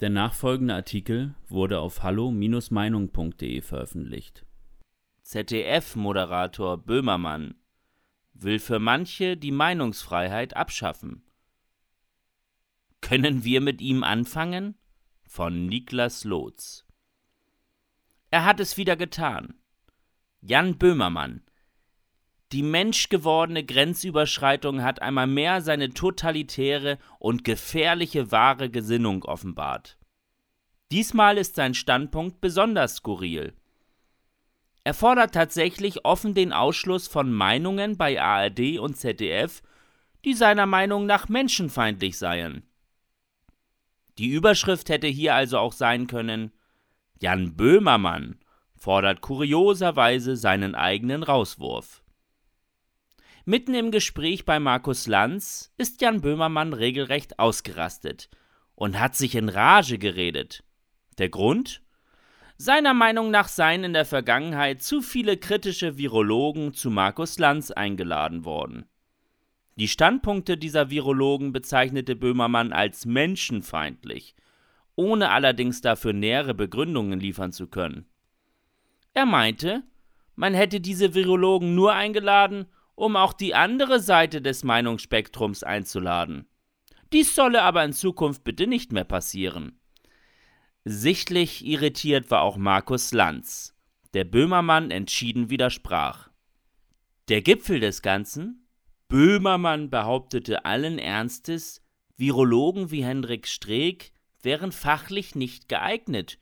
Der nachfolgende Artikel wurde auf hallo-meinung.de veröffentlicht. ZDF-Moderator Böhmermann will für manche die Meinungsfreiheit abschaffen. Können wir mit ihm anfangen? Von Niklas Lotz. Er hat es wieder getan. Jan Böhmermann. Die menschgewordene Grenzüberschreitung hat einmal mehr seine totalitäre und gefährliche wahre Gesinnung offenbart. Diesmal ist sein Standpunkt besonders skurril. Er fordert tatsächlich offen den Ausschluss von Meinungen bei ARD und ZDF, die seiner Meinung nach menschenfeindlich seien. Die Überschrift hätte hier also auch sein können Jan Böhmermann fordert kurioserweise seinen eigenen Rauswurf. Mitten im Gespräch bei Markus Lanz ist Jan Böhmermann regelrecht ausgerastet und hat sich in Rage geredet. Der Grund? Seiner Meinung nach seien in der Vergangenheit zu viele kritische Virologen zu Markus Lanz eingeladen worden. Die Standpunkte dieser Virologen bezeichnete Böhmermann als menschenfeindlich, ohne allerdings dafür nähere Begründungen liefern zu können. Er meinte, man hätte diese Virologen nur eingeladen, um auch die andere Seite des Meinungsspektrums einzuladen. Dies solle aber in Zukunft bitte nicht mehr passieren. Sichtlich irritiert war auch Markus Lanz, der Böhmermann entschieden widersprach. Der Gipfel des Ganzen Böhmermann behauptete allen Ernstes, Virologen wie Hendrik Streeck wären fachlich nicht geeignet,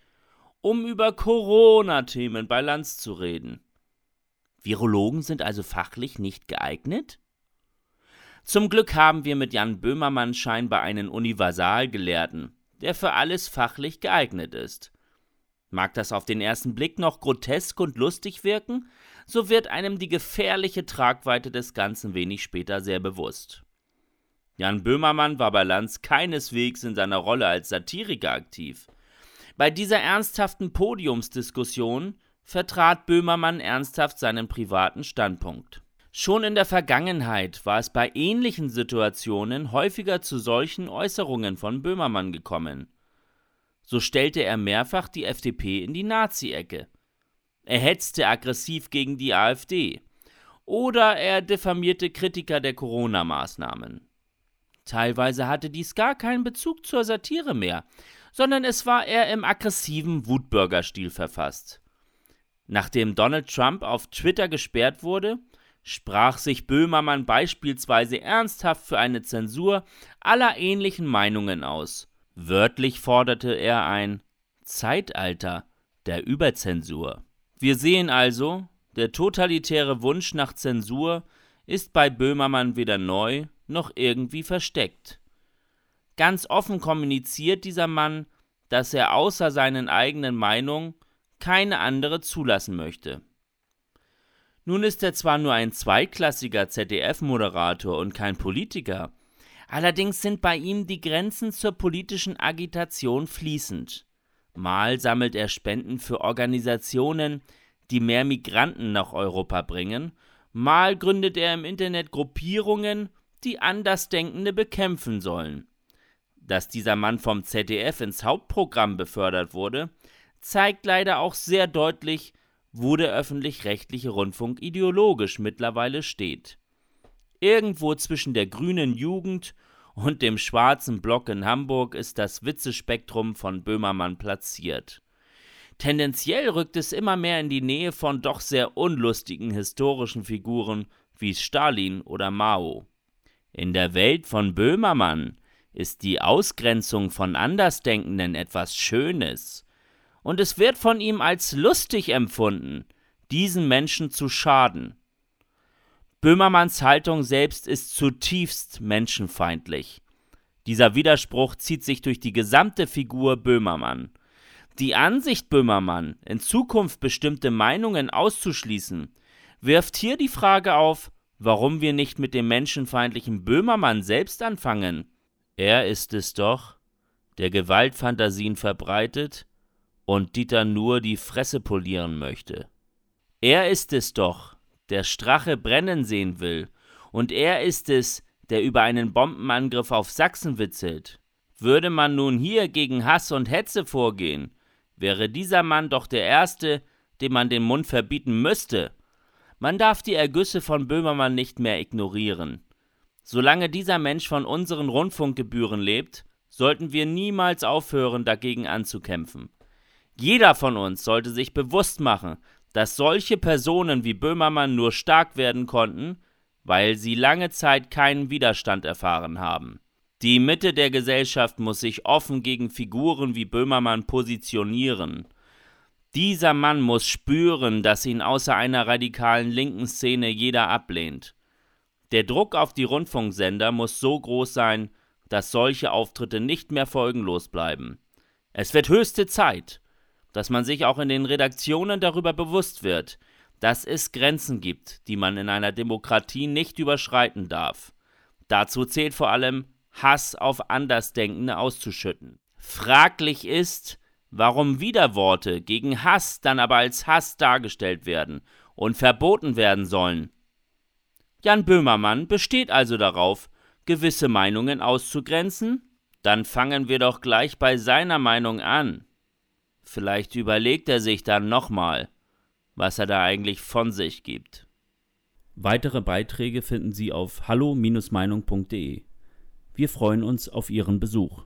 um über Corona-Themen bei Lanz zu reden. Virologen sind also fachlich nicht geeignet? Zum Glück haben wir mit Jan Böhmermann scheinbar einen Universalgelehrten, der für alles fachlich geeignet ist. Mag das auf den ersten Blick noch grotesk und lustig wirken, so wird einem die gefährliche Tragweite des Ganzen wenig später sehr bewusst. Jan Böhmermann war bei Lanz keineswegs in seiner Rolle als Satiriker aktiv. Bei dieser ernsthaften Podiumsdiskussion vertrat Böhmermann ernsthaft seinen privaten Standpunkt. Schon in der Vergangenheit war es bei ähnlichen Situationen häufiger zu solchen Äußerungen von Böhmermann gekommen. So stellte er mehrfach die FDP in die Nazi-Ecke. Er hetzte aggressiv gegen die AfD. Oder er diffamierte Kritiker der Corona-Maßnahmen. Teilweise hatte dies gar keinen Bezug zur Satire mehr, sondern es war eher im aggressiven Wutbürgerstil verfasst. Nachdem Donald Trump auf Twitter gesperrt wurde, sprach sich Böhmermann beispielsweise ernsthaft für eine Zensur aller ähnlichen Meinungen aus. Wörtlich forderte er ein Zeitalter der Überzensur. Wir sehen also, der totalitäre Wunsch nach Zensur ist bei Böhmermann weder neu noch irgendwie versteckt. Ganz offen kommuniziert dieser Mann, dass er außer seinen eigenen Meinungen keine andere zulassen möchte. Nun ist er zwar nur ein zweitklassiger ZDF-Moderator und kein Politiker, allerdings sind bei ihm die Grenzen zur politischen Agitation fließend. Mal sammelt er Spenden für Organisationen, die mehr Migranten nach Europa bringen, mal gründet er im Internet Gruppierungen, die Andersdenkende bekämpfen sollen. Dass dieser Mann vom ZDF ins Hauptprogramm befördert wurde, zeigt leider auch sehr deutlich, wo der öffentlich-rechtliche Rundfunk ideologisch mittlerweile steht. Irgendwo zwischen der grünen Jugend und dem schwarzen Block in Hamburg ist das Witzespektrum von Böhmermann platziert. Tendenziell rückt es immer mehr in die Nähe von doch sehr unlustigen historischen Figuren wie Stalin oder Mao. In der Welt von Böhmermann ist die Ausgrenzung von Andersdenkenden etwas Schönes, und es wird von ihm als lustig empfunden, diesen Menschen zu schaden. Böhmermanns Haltung selbst ist zutiefst menschenfeindlich. Dieser Widerspruch zieht sich durch die gesamte Figur Böhmermann. Die Ansicht Böhmermann, in Zukunft bestimmte Meinungen auszuschließen, wirft hier die Frage auf, warum wir nicht mit dem menschenfeindlichen Böhmermann selbst anfangen. Er ist es doch, der Gewaltfantasien verbreitet und Dieter nur die Fresse polieren möchte. Er ist es doch, der Strache brennen sehen will, und er ist es, der über einen Bombenangriff auf Sachsen witzelt. Würde man nun hier gegen Hass und Hetze vorgehen, wäre dieser Mann doch der Erste, dem man den Mund verbieten müsste. Man darf die Ergüsse von Böhmermann nicht mehr ignorieren. Solange dieser Mensch von unseren Rundfunkgebühren lebt, sollten wir niemals aufhören, dagegen anzukämpfen. Jeder von uns sollte sich bewusst machen, dass solche Personen wie Böhmermann nur stark werden konnten, weil sie lange Zeit keinen Widerstand erfahren haben. Die Mitte der Gesellschaft muss sich offen gegen Figuren wie Böhmermann positionieren. Dieser Mann muss spüren, dass ihn außer einer radikalen linken Szene jeder ablehnt. Der Druck auf die Rundfunksender muss so groß sein, dass solche Auftritte nicht mehr folgenlos bleiben. Es wird höchste Zeit, dass man sich auch in den Redaktionen darüber bewusst wird, dass es Grenzen gibt, die man in einer Demokratie nicht überschreiten darf. Dazu zählt vor allem Hass auf Andersdenkende auszuschütten. Fraglich ist, warum Widerworte gegen Hass dann aber als Hass dargestellt werden und verboten werden sollen. Jan Böhmermann besteht also darauf, gewisse Meinungen auszugrenzen? Dann fangen wir doch gleich bei seiner Meinung an. Vielleicht überlegt er sich dann nochmal, was er da eigentlich von sich gibt. Weitere Beiträge finden Sie auf hallo-meinung.de. Wir freuen uns auf Ihren Besuch.